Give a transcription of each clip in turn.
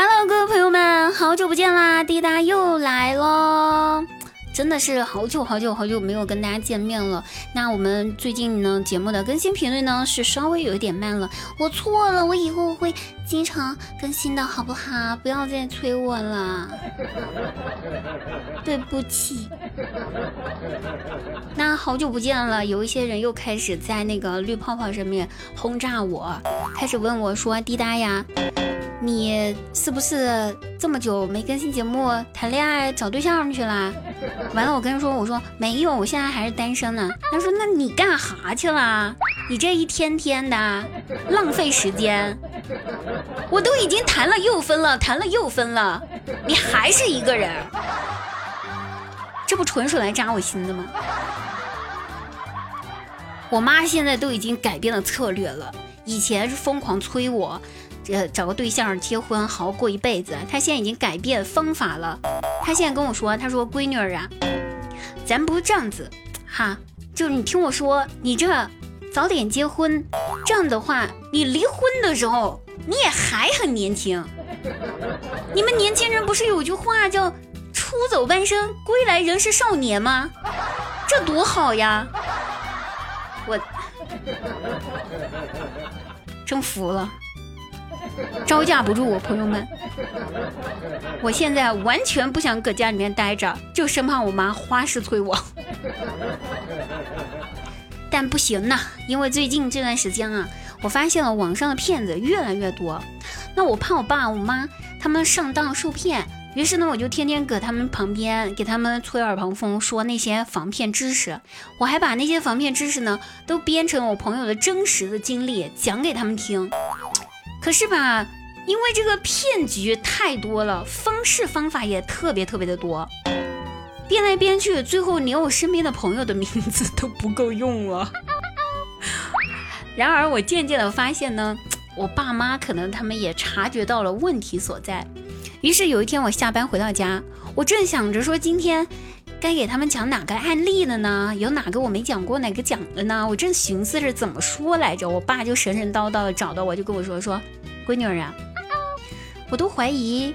Hello，各位朋友们，好久不见啦！滴答又来喽，真的是好久好久好久没有跟大家见面了。那我们最近呢，节目的更新频率呢是稍微有一点慢了，我错了，我以后会经常更新的，好不好？不要再催我了，对不起。那好久不见了，有一些人又开始在那个绿泡泡上面轰炸我，开始问我说：“滴答呀。”你是不是这么久没更新节目，谈恋爱找对象去了？完了，我跟他说，我说没有，我现在还是单身呢。他说，那你干哈去了？你这一天天的浪费时间。我都已经谈了又分了，谈了又分了，你还是一个人，这不纯属来扎我心的吗？我妈现在都已经改变了策略了，以前是疯狂催我。呃，找个对象结婚，好好过一辈子。他现在已经改变方法了。他现在跟我说：“他说闺女儿啊，咱不是这样子，哈，就是你听我说，你这早点结婚，这样的话，你离婚的时候你也还很年轻。你们年轻人不是有句话叫‘出走半生，归来仍是少年’吗？这多好呀！我 真服了。”招架不住我，朋友们，我现在完全不想搁家里面待着，就生怕我妈花式催我。但不行呐，因为最近这段时间啊，我发现了网上的骗子越来越多，那我怕我爸我妈他们上当受骗，于是呢，我就天天搁他们旁边给他们吹耳旁风，说那些防骗知识。我还把那些防骗知识呢，都编成我朋友的真实的经历讲给他们听。可是吧，因为这个骗局太多了，方式方法也特别特别的多，编来编去，最后连我身边的朋友的名字都不够用了。然而，我渐渐的发现呢，我爸妈可能他们也察觉到了问题所在。于是有一天我下班回到家，我正想着说今天。该给他们讲哪个案例了呢？有哪个我没讲过，哪个讲了呢？我正寻思着怎么说来着，我爸就神神叨叨的找到我，就跟我说说，闺女儿啊，我都怀疑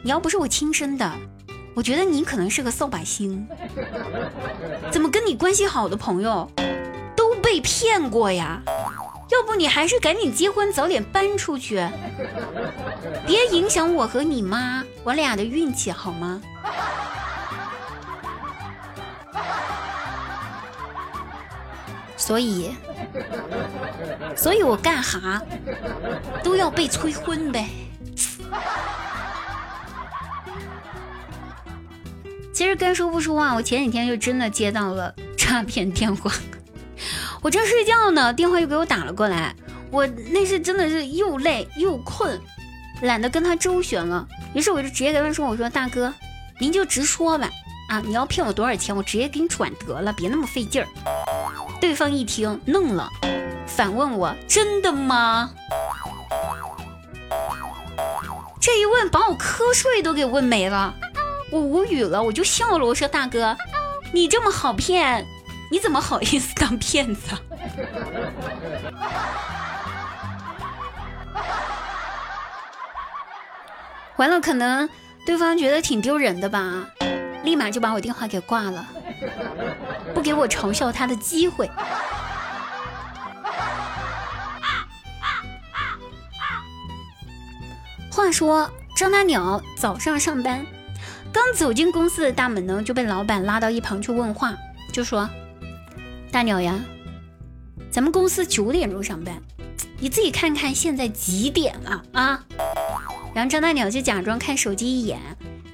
你要不是我亲生的，我觉得你可能是个扫把星。怎么跟你关系好的朋友都被骗过呀？要不你还是赶紧结婚，早点搬出去，别影响我和你妈我俩的运气好吗？所以，所以我干哈都要被催婚呗。其实该说不说啊，我前几天就真的接到了诈骗电话。我正睡觉呢，电话又给我打了过来。我那是真的是又累又困，懒得跟他周旋了。于是我就直接跟他说：“我说大哥，您就直说吧。啊，你要骗我多少钱，我直接给你转得了，别那么费劲儿。”对方一听愣了，反问我：“真的吗？”这一问把我瞌睡都给问没了，我无语了，我就笑了，我说：“大哥，你这么好骗，你怎么好意思当骗子？”完了，可能对方觉得挺丢人的吧，立马就把我电话给挂了。不给我嘲笑他的机会。话说张大鸟早上上班，刚走进公司的大门呢，就被老板拉到一旁去问话，就说：“大鸟呀，咱们公司九点钟上班，你自己看看现在几点了啊？”然后张大鸟就假装看手机一眼，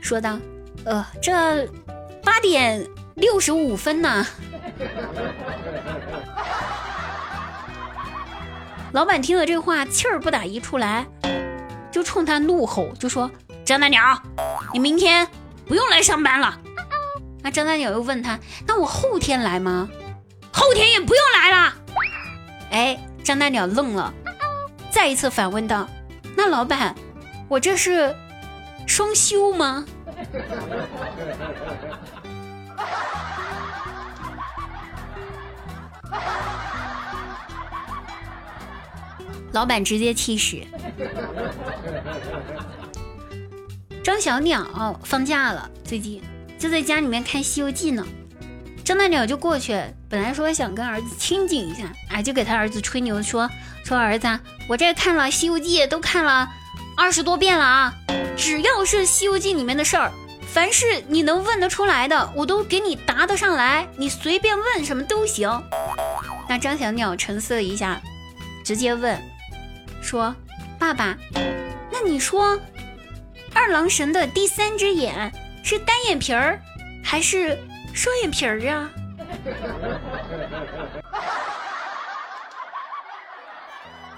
说道：“呃，这八点。”六十五分呢！老板听了这话，气儿不打一处来，就冲他怒吼，就说：“张大鸟，你明天不用来上班了。”那张大鸟又问他：“那我后天来吗？”“后天也不用来了。”哎，张大鸟愣了，再一次反问道：“那老板，我这是双休吗？”老板直接气死，张小鸟放假了，最近就在家里面看《西游记》呢。张大鸟就过去，本来说想跟儿子亲近一下，哎，就给他儿子吹牛说说儿子，我这看了《西游记》都看了二十多遍了啊，只要是《西游记》里面的事儿，凡是你能问得出来的，我都给你答得上来，你随便问什么都行。那张小鸟沉思了一下，直接问说：“爸爸，那你说二郎神的第三只眼是单眼皮儿还是？”双眼皮儿啊！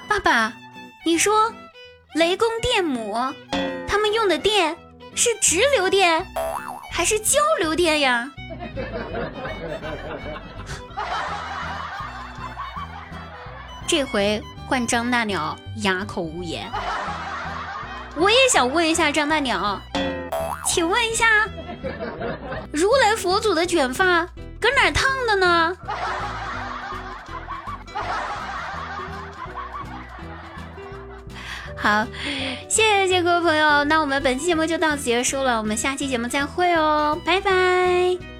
爸爸，你说雷公电母他们用的电是直流电还是交流电呀？这回换张大鸟哑口无言。我也想问一下张大鸟，请问一下。如来佛祖的卷发搁哪烫的呢？好，谢谢各位朋友，那我们本期节目就到此结束了，我们下期节目再会哦，拜拜。